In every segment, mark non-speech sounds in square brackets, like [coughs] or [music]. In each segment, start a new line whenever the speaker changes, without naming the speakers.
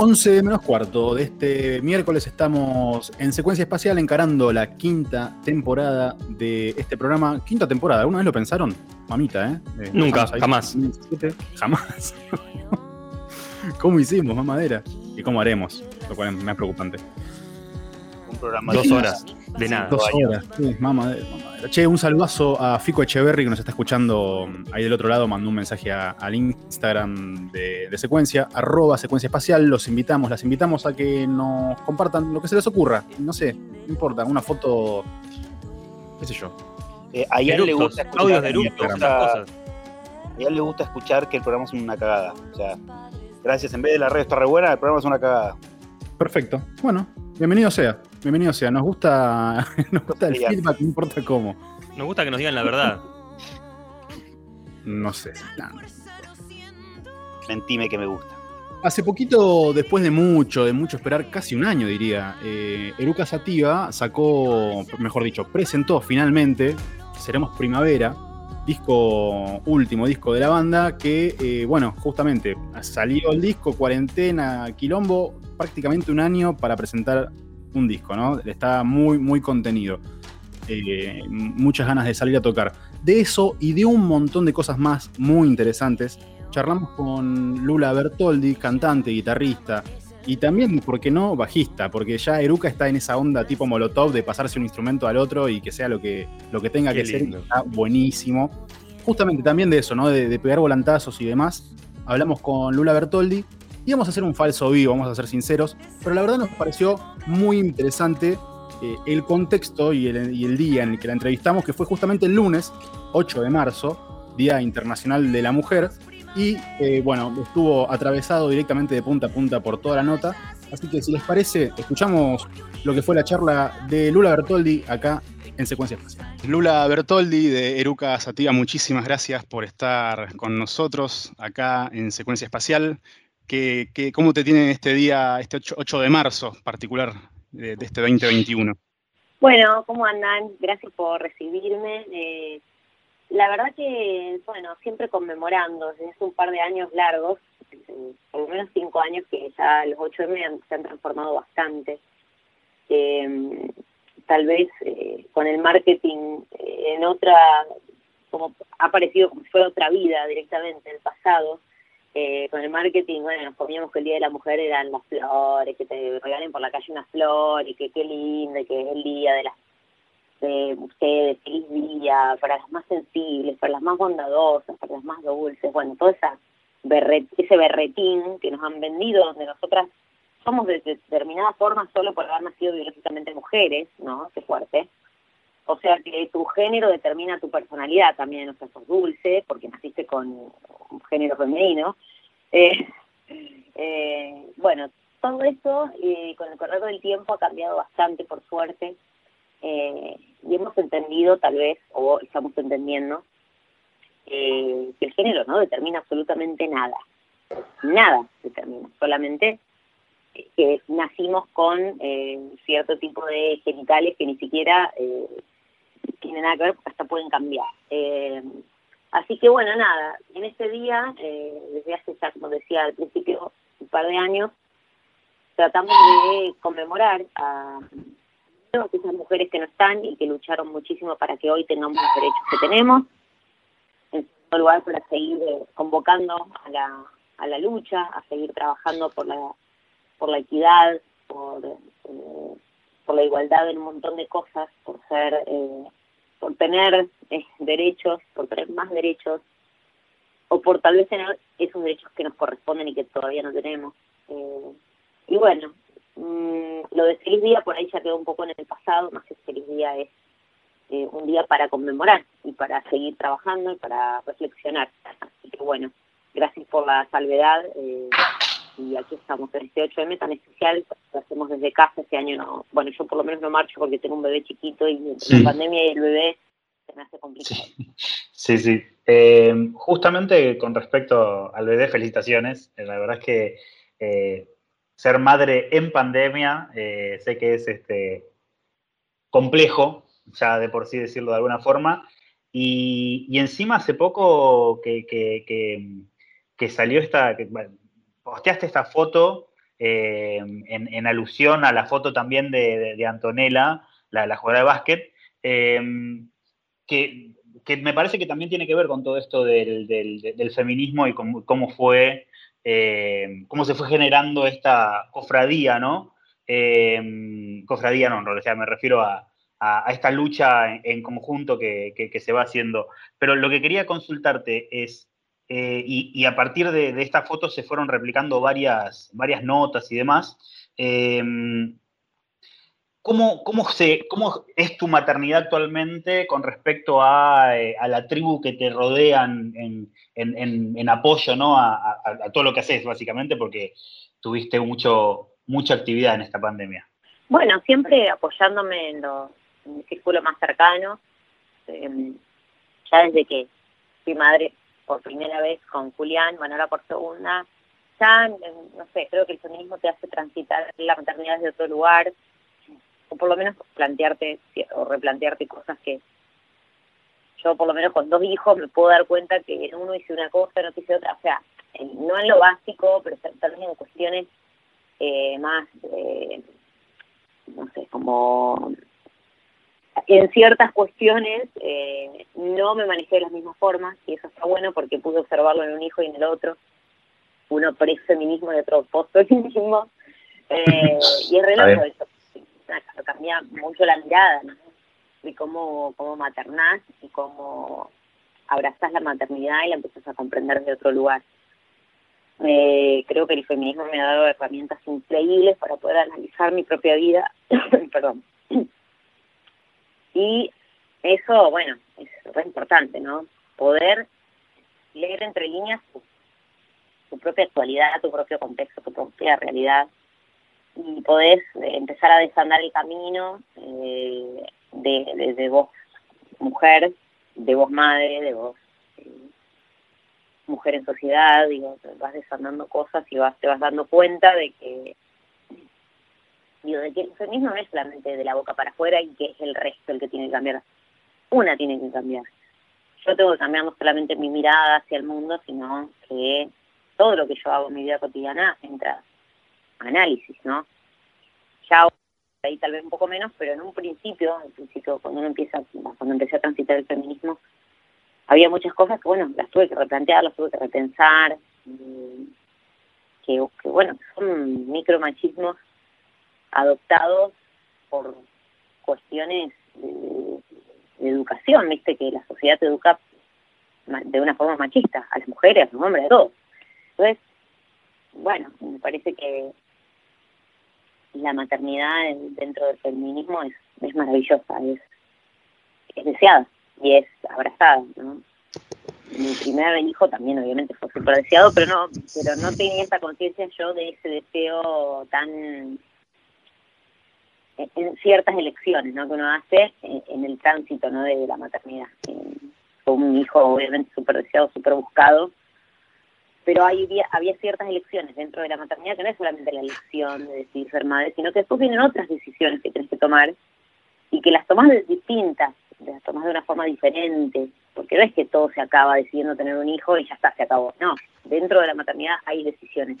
11 menos cuarto de este miércoles estamos en secuencia espacial encarando la quinta temporada de este programa. Quinta temporada, ¿alguna vez lo pensaron? Mamita, ¿eh? eh
Nunca, jamás.
jamás. [laughs] ¿Cómo hicimos, mamadera? ¿Y cómo haremos? Lo cual es más preocupante.
Programa Dos horas. De nada.
Dos horas. Sí, mamadera, Che, un saludazo a Fico Echeverry que nos está escuchando ahí del otro lado. Mandó un mensaje al Instagram de, secuencia, arroba secuencia espacial. Los invitamos, las invitamos a que nos compartan lo que se les ocurra. No sé, no importa, una foto, qué sé yo.
Eh, a él le gusta escuchar, audios de cosas. A él le gusta escuchar que el programa es una cagada. O sea, gracias, en vez de la red está re buena, el programa es una cagada.
Perfecto. Bueno, bienvenido sea. Bienvenido sea. Nos gusta, [laughs] nos gusta el feedback, no importa cómo.
Nos gusta que nos digan la verdad.
No sé.
Mentime que me gusta.
Hace poquito, después de mucho, de mucho esperar, casi un año diría, eh, Eruca Sativa sacó, mejor dicho, presentó finalmente Seremos Primavera, disco último disco de la banda, que, eh, bueno, justamente salió el disco, cuarentena, quilombo, prácticamente un año para presentar un disco, ¿no? Está muy, muy contenido. Eh, muchas ganas de salir a tocar. De eso y de un montón de cosas más muy interesantes, charlamos con Lula Bertoldi, cantante, guitarrista, y también, ¿por qué no?, bajista, porque ya Eruca está en esa onda tipo Molotov de pasarse un instrumento al otro y que sea lo que, lo que tenga que ser, está buenísimo. Justamente también de eso, ¿no?, de, de pegar volantazos y demás. Hablamos con Lula Bertoldi íbamos a hacer un falso vivo, vamos a ser sinceros, pero la verdad nos pareció muy interesante eh, el contexto y el, día en el que la entrevistamos, que fue justamente el lunes, 8 de marzo, Día Internacional de la Mujer, y eh, bueno, estuvo atravesado directamente de punta a punta por toda la nota. Así que si les parece, escuchamos lo que fue la charla de Lula Bertoldi acá en Secuencia Espacial. Lula Bertoldi de Eruca Sativa, muchísimas gracias por estar con nosotros acá en Secuencia Espacial que, ¿Cómo te tiene este día, este 8, de marzo particular de, este 2021?
Bueno, ¿cómo andan? Gracias por recibirme. Eh, la verdad que, bueno, siempre conmemorando, desde hace un par de años largos, por lo menos cinco años que ya los 8M se han transformado bastante. Eh, tal vez eh, con el marketing en otra, como ha aparecido como si otra vida directamente, el pasado, eh, con el marketing, bueno, nos poníamos que el Día de la Mujer eran las flores, que te regalen por la calle una flor y que qué lindo, y que es el día de las de ustedes, feliz día, para las más sensibles, para las más bondadosas, para las más dulces, bueno, todo esa ese berretín que nos han vendido, donde nosotras somos de determinada forma solo por haber nacido biológicamente mujeres, ¿no? Qué fuerte. O sea que tu género determina tu personalidad también, o sea, sos dulce porque naciste con un género femenino. Eh, [laughs] eh, bueno, todo eso eh, con el correr del tiempo ha cambiado bastante, por suerte, y hemos entendido tal vez, o estamos entendiendo, que el género no determina absolutamente nada. Nada determina, solamente que nacimos con cierto tipo de genitales que ni siquiera tiene nada que ver porque hasta pueden cambiar. Eh, así que bueno, nada, en este día, eh, desde hace ya, como decía al principio, un par de años, tratamos de conmemorar a todas esas mujeres que no están y que lucharon muchísimo para que hoy tengamos los derechos que tenemos. En segundo lugar, para seguir eh, convocando a la, a la lucha, a seguir trabajando por la, por la equidad, por, por la igualdad en un montón de cosas, por ser por tener eh, derechos, por tener más derechos, o por tal vez tener esos derechos que nos corresponden y que todavía no tenemos. Eh, y bueno, mm, lo de feliz día por ahí ya quedó un poco en el pasado, más que feliz día es eh, un día para conmemorar y para seguir trabajando y para reflexionar. Así que bueno, gracias por la salvedad y aquí estamos en este 8M tan especial, lo hacemos desde casa este año, no, bueno, yo por lo menos no marcho porque tengo un bebé chiquito y entre la pandemia y el bebé se me hace complicado. [laughs]
Sí, sí. Eh, justamente con respecto al bebé, felicitaciones. Eh, la verdad es que eh, ser madre en pandemia sé que es este complejo, ya de por sí decirlo de alguna forma, y, encima hace poco que, que, salió esta, posteaste esta foto en, alusión a la foto también de, Antonella, la, jugadora de básquet, que, me parece que también tiene que ver con todo esto del, feminismo y cómo, fue, cómo se fue generando esta cofradía, ¿no? cofradía no, en realidad me refiero a, esta lucha en, conjunto que, se va haciendo. Pero lo que quería consultarte es, eh, y, a partir de, esta foto se fueron replicando varias, varias notas y demás, em, ¿cómo, se, ¿cómo, es tu maternidad actualmente con respecto a, eh, la tribu que te rodean en, apoyo ¿no? A, todo lo que haces, básicamente, porque tuviste mucho, mucha actividad en esta pandemia?
Bueno, siempre apoyándome en los, círculo más cercano. Em, ya desde que fui madre por primera vez con Julián, bueno, ahora por segunda, ya, no sé, creo que el feminismo te hace transitar la maternidad desde otro lugar, o por lo menos plantearte o replantearte cosas que yo por lo menos con dos hijos me puedo dar cuenta que en uno hice una cosa, en otro hice otra, o sea, no en lo básico, pero también en cuestiones eh, más, eh, no sé, como en ciertas cuestiones eh, no me manejé de las mismas formas y eso está bueno porque pude observarlo en un hijo y en el otro. Uno pre-feminismo y otro post-feminismo. Eh, y es reloj eso. Cambia mucho la mirada ¿no? de cómo, cómo maternás y cómo abrazás la maternidad y la empiezas a comprender de otro lugar. Eh, creo que el feminismo me ha dado herramientas increíbles para poder analizar mi propia vida. [coughs] Perdón y eso, bueno, es súper importante, ¿no? Poder leer entre líneas tu, propia actualidad, tu propio contexto, tu propia realidad y podés eh, empezar a desandar el camino eh, de, de, vos mujer, de vos madre, de vos eh, mujer en sociedad, digo, vas desandando cosas y vas, te vas dando cuenta de que digo, de que el feminismo no es solamente de la boca para afuera y que es el resto el que tiene que cambiar. Una tiene que cambiar. Yo tengo que cambiar no solamente mi mirada hacia el mundo, sino que todo lo que yo hago en mi vida cotidiana entra análisis, ¿no? Ya ahí tal vez un poco menos, pero en un principio, al principio cuando uno empieza, cuando empecé a transitar el feminismo, había muchas cosas que bueno, las tuve que replantear, las tuve que repensar, que, que bueno, son micromachismos adoptados por cuestiones de, educación, viste que la sociedad te educa de una forma machista, a las mujeres, a los hombres, a todos. Entonces, bueno, me parece que la maternidad dentro del feminismo es, es maravillosa, es, es deseada y es abrazada, ¿no? Mi primer hijo también obviamente fue súper deseado, pero no, pero no tenía esta conciencia yo de ese deseo tan en ciertas elecciones ¿no? que uno hace en, el tránsito ¿no? de, la maternidad. fue un hijo obviamente súper deseado, súper buscado, pero había, había ciertas elecciones dentro de la maternidad que no es solamente la elección de decidir ser madre, sino que después vienen otras decisiones que tienes que tomar y que las tomas distintas, las tomas de una forma diferente, porque no es que todo se acaba decidiendo tener un hijo y ya está, se acabó. No, dentro de la maternidad hay decisiones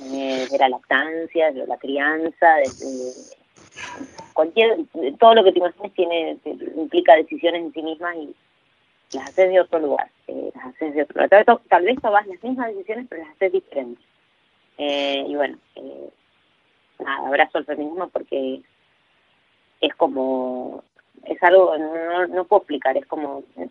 de la lactancia, de la crianza, de, cualquier, todo lo que te imagines tiene, implica decisiones en sí mismas y las haces de otro lugar, eh, las haces de otro lugar. Tal, vez tomas las mismas decisiones, pero las haces diferentes. Eh, y bueno, eh, nada, abrazo al feminismo porque es como, es algo, no, no puedo explicar, es como eh,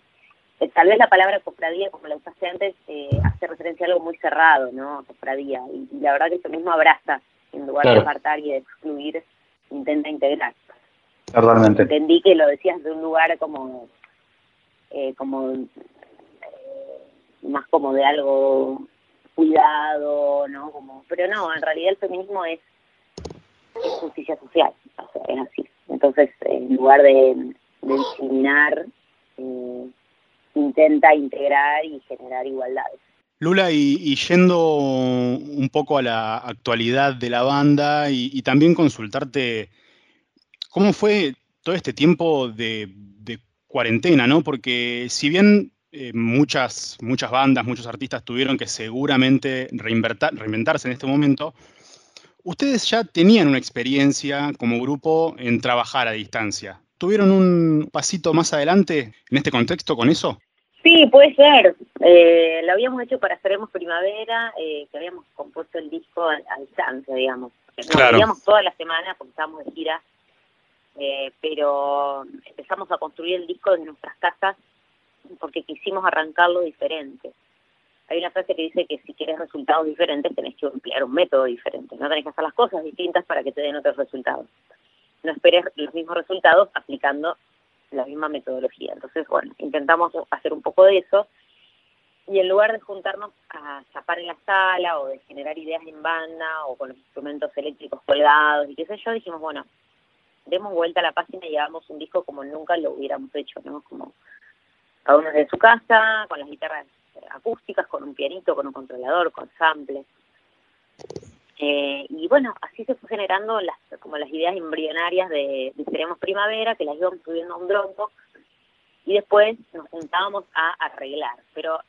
tal vez la palabra cofradía, como la usaste antes, eh, hace referencia a algo muy cerrado, ¿no? Cofradía. Y, la verdad que eso mismo abraza, en lugar de apartar y de excluir, intenta integrar.
Totalmente.
Entendí que lo decías de un lugar como, eh, como más como de algo cuidado, ¿no? Como, pero no, en realidad el feminismo es, justicia social, o sea, es así. Entonces, en lugar de, de discriminar, eh, intenta integrar y generar igualdades.
Lula, y, yendo un poco a la actualidad de la banda y, también consultarte cómo fue todo este tiempo de, cuarentena, ¿no? Porque si bien eh, muchas, muchas bandas, muchos artistas tuvieron que seguramente reinventarse en este momento. Ustedes ya tenían una experiencia como grupo en trabajar a distancia. ¿Tuvieron un pasito más adelante en este contexto con eso?
Sí, puede ser. Eh, lo habíamos hecho para Seremos Primavera, eh, que habíamos compuesto el disco a, distancia, digamos. Nos claro. toda la semana porque estábamos de gira, eh, pero empezamos a construir el disco en nuestras casas porque quisimos arrancarlo diferente. Hay una frase que dice que si quieres resultados diferentes tenés que emplear un método diferente, no tenés que hacer las cosas distintas para que te den otros resultados. No esperes los mismos resultados aplicando la misma metodología. Entonces, bueno, intentamos hacer un poco de eso y en lugar de juntarnos a chapar en la sala o de generar ideas en banda o con los instrumentos eléctricos colgados y qué sé yo, dijimos, bueno, demos vuelta a la página y hagamos un disco como nunca lo hubiéramos hecho, ¿no? Como cada uno de su casa, con las guitarras acústicas, con un pianito, con un controlador, con samples. Eh, y bueno, así se fue generando las, como las ideas embrionarias de, de Seremos Primavera, que las íbamos subiendo a un Dropbox, y después nos juntábamos a arreglar. Pero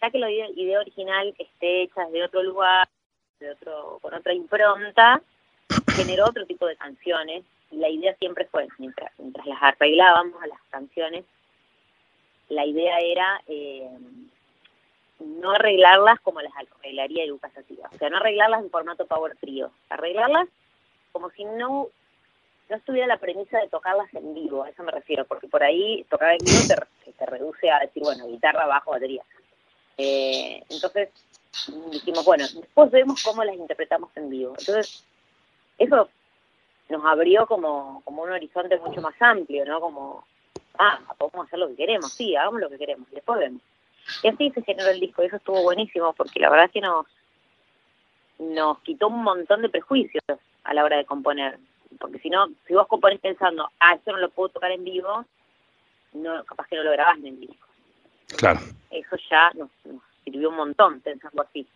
ya que la idea, original esté hecha de otro lugar, de otro, con otra impronta, [coughs] generó otro tipo de canciones, y la idea siempre fue, mientras, mientras las arreglábamos a las canciones, la idea era eh, no arreglarlas como las arreglaría Lucas Sativa. O sea, no arreglarlas en formato power trio, arreglarlas como si no no estuviera la premisa de tocarlas en vivo, a eso me refiero, porque por ahí tocar en vivo te, te reduce a decir, bueno, guitarra, bajo, batería. Eh, entonces dijimos, bueno, después vemos cómo las interpretamos en vivo. Entonces, eso nos abrió como, como un horizonte mucho más amplio, ¿no? Como, ah, podemos hacer lo que queremos, sí, hagamos lo que queremos, y después vemos. Y así se generó el disco, y eso estuvo buenísimo, porque la verdad es que nos, nos quitó un montón de prejuicios a la hora de componer. Porque si no, si vos componés pensando, ah, eso no lo puedo tocar en vivo, no, capaz que no lo grabás en el disco.
Claro.
Eso ya nos, sirvió un montón pensando así.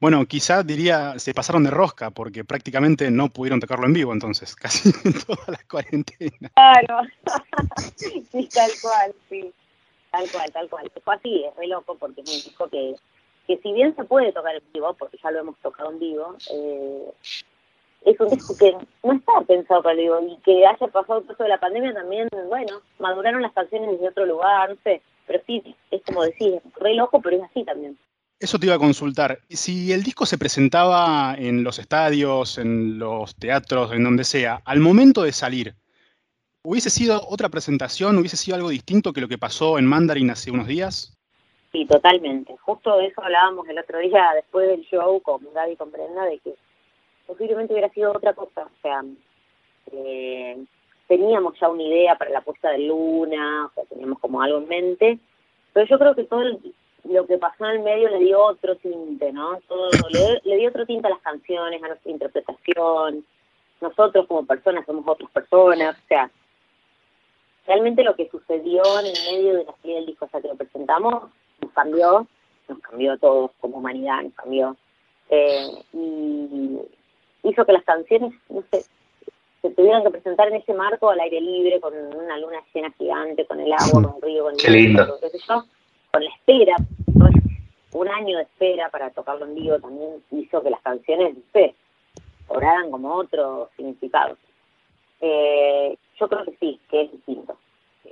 Bueno, quizá diría, se pasaron de rosca porque prácticamente no pudieron tocarlo en vivo entonces, [laughs] casi toda la cuarentena.
Claro, [laughs] sí, tal cual, sí. Tal cual, tal cual. Fue así, es re loco porque es un disco que, que si bien se puede tocar en vivo, porque ya lo hemos tocado en vivo, eh, es un disco que no estaba pensado para el vivo y que haya pasado el proceso de la pandemia también, bueno, maduraron las canciones desde otro lugar, no sé, pero sí, es como decir, re loco, pero es así también.
Eso te iba a consultar. Si el disco se presentaba en los estadios, en los teatros, en donde sea, al momento de salir, ¿Hubiese sido otra presentación? ¿Hubiese sido algo distinto que lo que pasó en Mandarin hace unos días?
Sí, totalmente. Justo de eso hablábamos el otro día después del show con Gaby y con de que posiblemente hubiera sido otra cosa. O sea, eh, teníamos ya una idea para la puesta de luna, o sea, teníamos como algo en mente, pero yo creo que todo lo que pasó en el medio le dio otro tinte, ¿no? Todo, le, le dio otro tinte a las canciones, a nuestra interpretación. Nosotros como personas somos otras personas, o sea, realmente lo que sucedió en el medio de la serie del disco, o sea, que lo presentamos, nos cambió, nos cambió a todos como humanidad, nos cambió. Eh, y hizo que las canciones, no sé, se tuvieran que presentar en ese marco al aire libre, con una luna llena gigante, con el agua, con el río, con el
lindo.
Qué sé yo, con la espera, un año de espera para tocarlo en vivo también hizo que las canciones, no sé, cobraran como otro significado. Eh, yo creo que sí, que es distinto.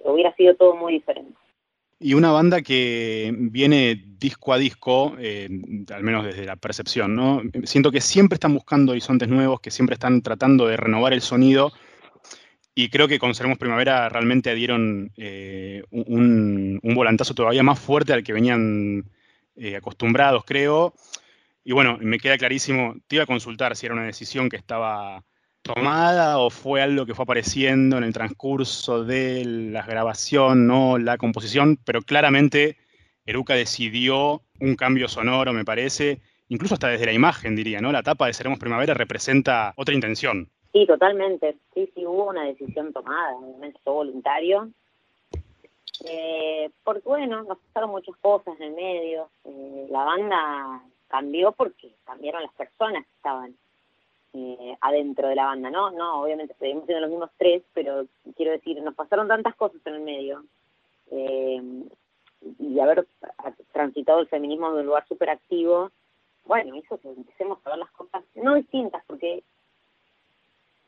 Hubiera sido todo muy diferente.
Y una banda que viene disco a disco, eh, al menos desde la percepción, ¿no? Siento que siempre están buscando horizontes nuevos, que siempre están tratando de renovar el sonido. Y creo que con Seremos Primavera realmente dieron eh, un, volantazo todavía más fuerte al que venían acostumbrados, creo. Y bueno, me queda clarísimo, te iba a consultar si era una decisión que estaba tomada o fue algo que fue apareciendo en el transcurso de la grabación, no la composición, pero claramente Eruca decidió un cambio sonoro, me parece, incluso hasta desde la imagen, diría, ¿no? La tapa de Seremos Primavera representa otra intención.
Sí, totalmente. Sí, sí, hubo una decisión tomada, obviamente fue voluntario. Eh, porque, bueno, nos pasaron muchas cosas en el medio. Eh, la banda cambió porque cambiaron las personas que estaban eh, adentro de la banda, ¿no? No, obviamente seguimos siendo los mismos tres, pero quiero decir, nos pasaron tantas cosas en el medio. Eh, y haber transitado el feminismo de un lugar súper activo, bueno, hizo que empecemos a ver las cosas no distintas, porque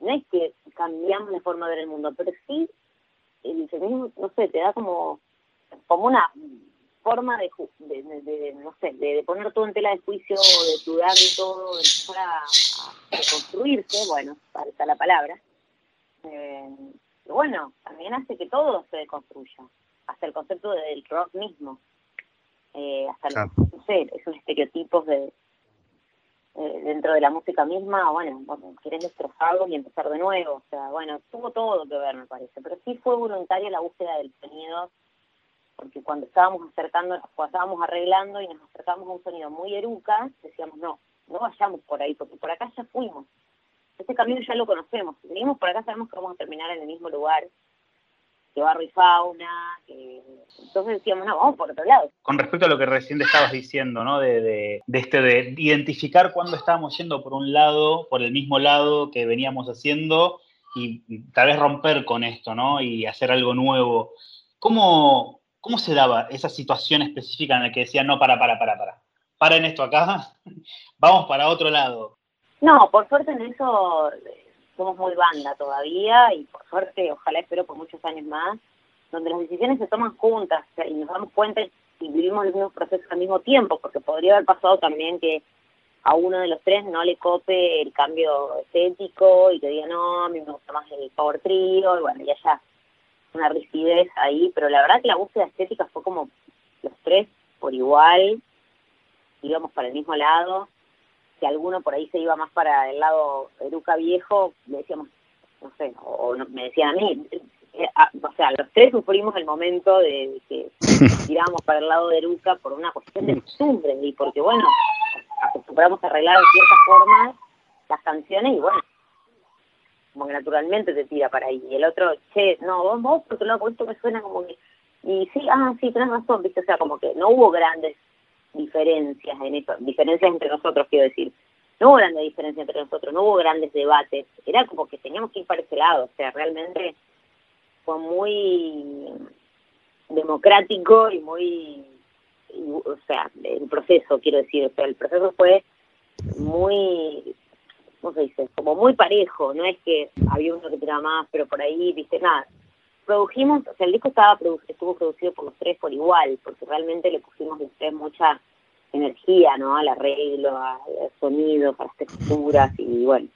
no es que cambiamos la forma de ver el mundo, pero sí el feminismo, no sé, te da como, como una forma de, de, no sé, de, poner todo en tela de juicio, de dudar de todo, de empezar a, construirse, bueno, falta la palabra. Eh, bueno, también hace que todo se deconstruya, hasta el concepto del rock mismo. Eh, hasta, no sé, esos estereotipos de, eh, dentro de la música misma, bueno, bueno, querés destrozarlo y empezar de nuevo. O sea, bueno, tuvo todo que ver, me parece. Pero sí fue voluntaria la búsqueda del sonido, porque cuando estábamos acercando, cuando estábamos arreglando y nos acercamos a un sonido muy eruca, decíamos, no, no vayamos por ahí, porque por acá ya fuimos. Este camino ya lo conocemos. Si seguimos por acá, sabemos que vamos a terminar en el mismo lugar que barro y fauna, entonces decíamos, no, vamos por otro lado.
Con respecto a lo que recién estabas diciendo, ¿no? De, de, este, de identificar cuándo estábamos yendo por un lado, por el mismo lado que veníamos haciendo, y tal vez romper con esto, ¿no? Y hacer algo nuevo. ¿Cómo, cómo se daba esa situación específica en la que decían, no, para, para, para, para, para en esto acá, [laughs] vamos para otro lado?
No, por suerte en eso somos muy banda todavía y por suerte, ojalá espero por muchos años más, donde las decisiones se toman juntas y nos damos cuenta y vivimos el mismo proceso al mismo tiempo, porque podría haber pasado también que a uno de los tres no le cope el cambio estético y que diga, no, a mí me gusta más el power trio, y bueno, ya ya una rigidez ahí, pero la verdad que la búsqueda estética fue como los tres por igual, íbamos para el mismo lado, si alguno por ahí se iba más para el lado Eruca viejo, le decíamos, no sé, o, me decían a mí, eh, o sea, los tres sufrimos el momento de que [laughs] tiramos para el lado de Eruca por una cuestión de costumbre y porque, bueno, acostumbramos a arreglar de ciertas formas las canciones y, bueno, como que naturalmente te tira para ahí. Y el otro, che, no, vos, vos porque esto me suena como que... Y sí, ah, sí, tenés razón, ¿viste? O sea, como que no hubo grandes diferencias en eso, diferencias entre nosotros, quiero decir. No hubo grandes diferencias entre nosotros, no hubo grandes debates. Era como que teníamos que ir para ese lado. O sea, realmente fue muy democrático y muy, o sea, el proceso, quiero decir, o sea, el proceso fue muy, Como muy parejo, no es que había uno que tiraba más, pero por ahí, viste, nada, produjimos, o sea, el disco estaba estuvo producido por los tres por igual, porque realmente le pusimos los tres mucha energía, ¿no? Al arreglo, al sonido, a las texturas y bueno,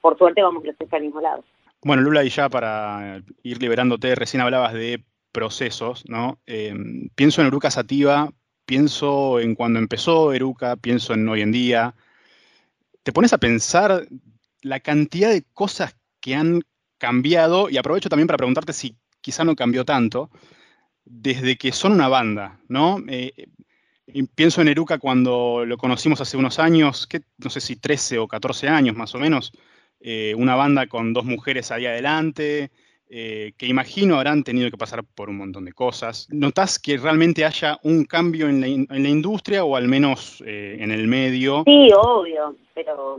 por suerte vamos los tres al mismo lado.
Bueno, Lula, y ya para ir liberándote, recién hablabas de procesos, ¿no? Em, pienso en Eruca Sativa, pienso en cuando empezó Eruca, pienso en hoy en día. Te pones a pensar la cantidad de cosas que han cambiado, y aprovecho también para preguntarte si quizá no cambió tanto, desde que son una banda, ¿no? Eh, pienso en Eruca cuando lo conocimos hace unos años, que, no sé si 13 o 14 años más o menos, eh, una banda con dos mujeres ahí adelante, eh, que imagino habrán tenido que pasar por un montón de cosas. ¿Notas que realmente haya un cambio en la, en la industria o al menos en el medio?
Sí, obvio, pero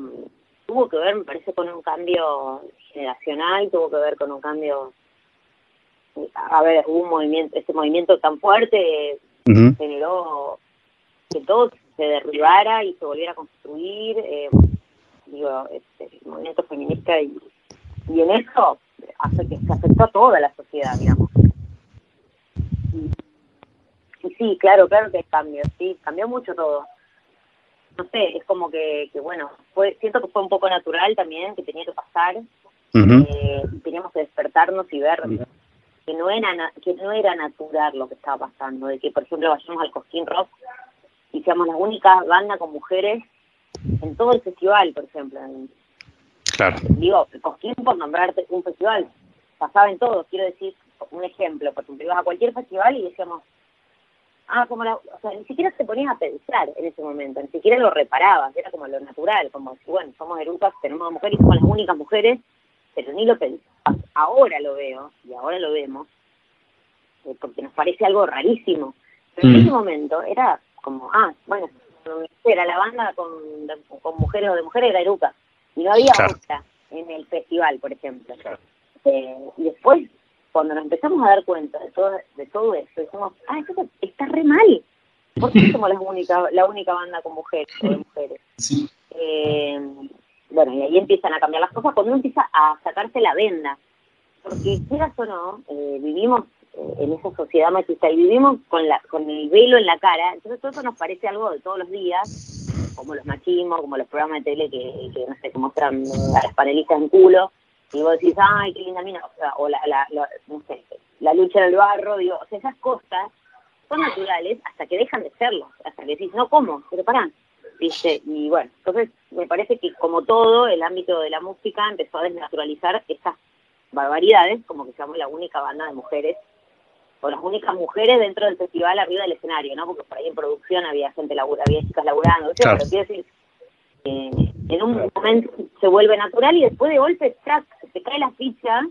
tuvo que ver, me parece, con un cambio generacional, tuvo que ver con un cambio, a ver, hubo un movimiento, este movimiento tan fuerte generó que todo se derribara y se volviera a construir, eh, digo, este, el movimiento feminista y, y en eso hace que se afectó a toda la sociedad, digamos. Y, sí, claro, claro que hay cambios, sí, cambió mucho todo no sé, es como que, que bueno, fue, siento que fue un poco natural también, que tenía que pasar, eh, teníamos que despertarnos y ver que no era que no era natural lo que estaba pasando, de que por ejemplo vayamos al Cosquín Rock y seamos la única banda con mujeres en todo el festival, por ejemplo.
Claro.
Digo, Cosquín por nombrarte un festival, pasaba en todo, quiero decir, un ejemplo, por ejemplo, ibas a cualquier festival y decíamos, ah, como la, o sea, ni siquiera te ponías a pensar en ese momento, ni siquiera lo reparabas, era como lo natural, como si, bueno, somos erucas, tenemos mujeres y somos las únicas mujeres, pero ni lo pensaba. Ahora lo veo, y ahora lo vemos, eh, porque nos parece algo rarísimo, pero en mm. ese momento era como, ah, bueno, era la banda con, con mujeres o de mujeres era eruca, y no había otra en el festival, por ejemplo. Eh, y después cuando nos empezamos a dar cuenta de todo, de todo esto, decimos, ah, esto está re mal. ¿Por qué [laughs] somos la única, la única banda con mujeres o de mujeres? Eh, bueno, y ahí empiezan a cambiar las cosas cuando uno empieza a sacarse la venda. Porque quieras o no, eh, vivimos eh, en esa sociedad machista y vivimos con, la, con el velo en la cara, entonces todo eso nos parece algo de todos los días, como los machismos, como los programas de tele que, que no sé, que muestran a las panelistas en culo, y vos decís, ay, qué linda mina, o, la, la, no sé, la lucha en el barro, digo, o sea, esas cosas son naturales hasta que dejan de serlo, hasta que decís, no, ¿cómo? Pero pará, ¿viste? Y bueno, entonces me parece que como todo, el ámbito de la música empezó a desnaturalizar esas barbaridades, como que somos la única banda de mujeres, o las únicas mujeres dentro del festival arriba del escenario, ¿no? Porque por ahí en producción había gente labura, había chicas laburando, pero quiero decir, eh, en un momento se vuelve natural y después de golpe, track, se cae la ficha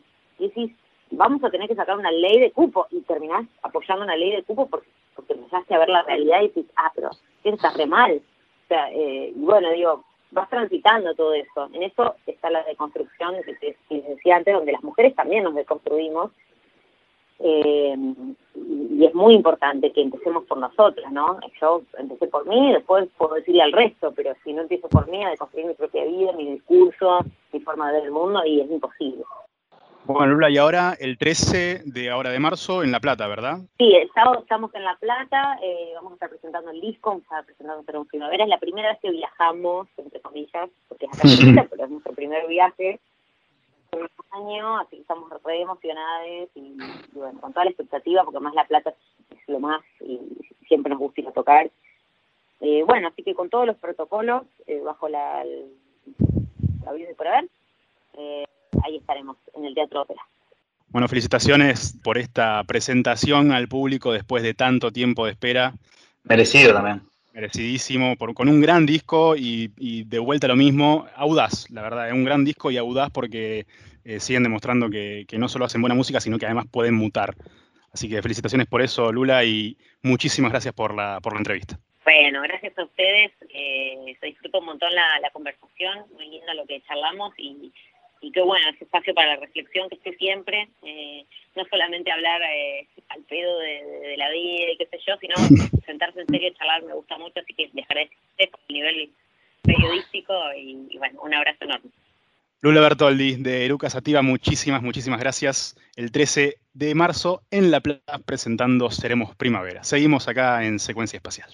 y decís, vamos a tener que sacar una ley de cupo y terminás apoyando una ley de cupo porque, porque empezaste a ver la realidad y dices, ah, pero eso está re mal. O sea, eh, y bueno, digo, vas transitando todo eso. En eso está la deconstrucción que te, decía antes, donde las mujeres también nos deconstruimos. Eh, y es muy importante que empecemos por nosotras, ¿no? Yo empecé por mí, después puedo decirle al resto, pero si no empiezo por mí, a deconstruir mi propia vida, mi discurso, mi forma de ver el mundo, y es imposible.
Bueno, Lula, y ahora el 13 de ahora de marzo en La Plata, ¿verdad?
Sí, el sábado estamos en La Plata, eh, vamos a estar presentando el disco, vamos a estar presentando un Primavera, es la primera vez que viajamos, entre comillas, porque es acá [laughs] pero es nuestro primer viaje un año, así que estamos re emocionados y, bueno, con toda la expectativa, porque más La Plata es, lo más y siempre nos gusta ir a tocar. Eh, bueno, así que con todos los protocolos, eh, bajo la, la vida de por haber, eh, ahí estaremos en el Teatro Ópera.
Bueno, felicitaciones por esta presentación al público después de tanto tiempo de espera.
Merecido también.
Merecidísimo, por, con un gran disco y, de vuelta lo mismo, audaz, la verdad, es un gran disco y audaz porque eh, siguen demostrando que, no solo hacen buena música, sino que además pueden mutar. Así que felicitaciones por eso, Lula, y muchísimas gracias por la, por la entrevista.
Bueno, gracias a ustedes. Eh, se disfrutó un montón la, la conversación, muy lindo lo que charlamos y y qué bueno, ese espacio para la reflexión que esté siempre, eh, no solamente hablar eh, al pedo de, la vida y qué sé yo, sino [laughs] sentarse en serio y charlar me gusta mucho, así que les agradezco a nivel periodístico y, bueno, un abrazo enorme.
Lula Bertoldi de Eruca Sativa, muchísimas, muchísimas gracias. El 13 de marzo en La Plata presentando Seremos Primavera. Seguimos acá en Secuencia Espacial.